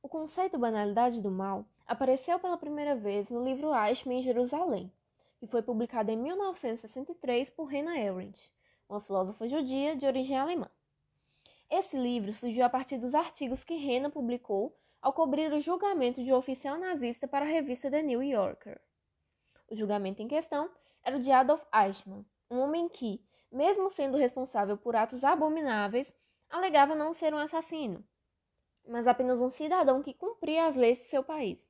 O conceito banalidade do mal apareceu pela primeira vez no livro Eichmann em Jerusalém, que foi publicado em 1963 por Hannah Arendt, uma filósofa judia de origem alemã. Esse livro surgiu a partir dos artigos que Hannah publicou ao cobrir o julgamento de um oficial nazista para a revista The New Yorker. O julgamento em questão era o de Adolf Eichmann, um homem que, mesmo sendo responsável por atos abomináveis, alegava não ser um assassino, mas apenas um cidadão que cumpria as leis de seu país.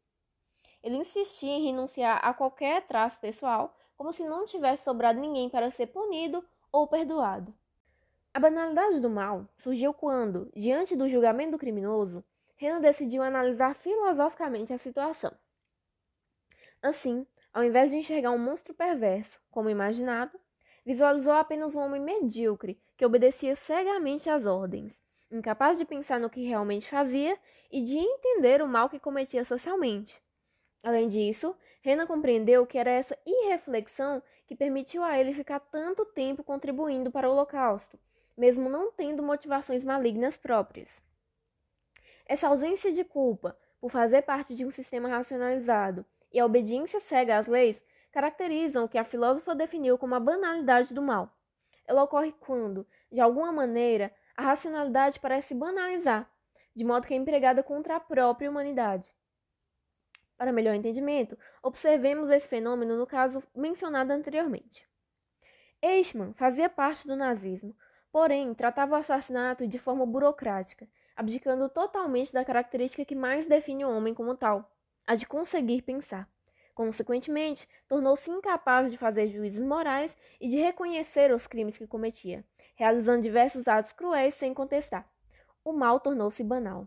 Ele insistia em renunciar a qualquer traço pessoal, como se não tivesse sobrado ninguém para ser punido ou perdoado. A banalidade do mal surgiu quando, diante do julgamento do criminoso, Renan decidiu analisar filosoficamente a situação. Assim, ao invés de enxergar um monstro perverso, como imaginado, visualizou apenas um homem medíocre que obedecia cegamente às ordens, incapaz de pensar no que realmente fazia e de entender o mal que cometia socialmente. Além disso, Renan compreendeu que era essa irreflexão que permitiu a ele ficar tanto tempo contribuindo para o Holocausto, mesmo não tendo motivações malignas próprias. Essa ausência de culpa por fazer parte de um sistema racionalizado e a obediência cega às leis caracterizam o que a filósofa definiu como a banalidade do mal. Ela ocorre quando, de alguma maneira, a racionalidade parece banalizar, de modo que é empregada contra a própria humanidade. Para melhor entendimento, observemos esse fenômeno no caso mencionado anteriormente. Eichmann fazia parte do nazismo, porém tratava o assassinato de forma burocrática, abdicando totalmente da característica que mais define o homem como tal, a de conseguir pensar. Consequentemente, tornou-se incapaz de fazer juízos morais e de reconhecer os crimes que cometia, realizando diversos atos cruéis sem contestar. O mal tornou-se banal.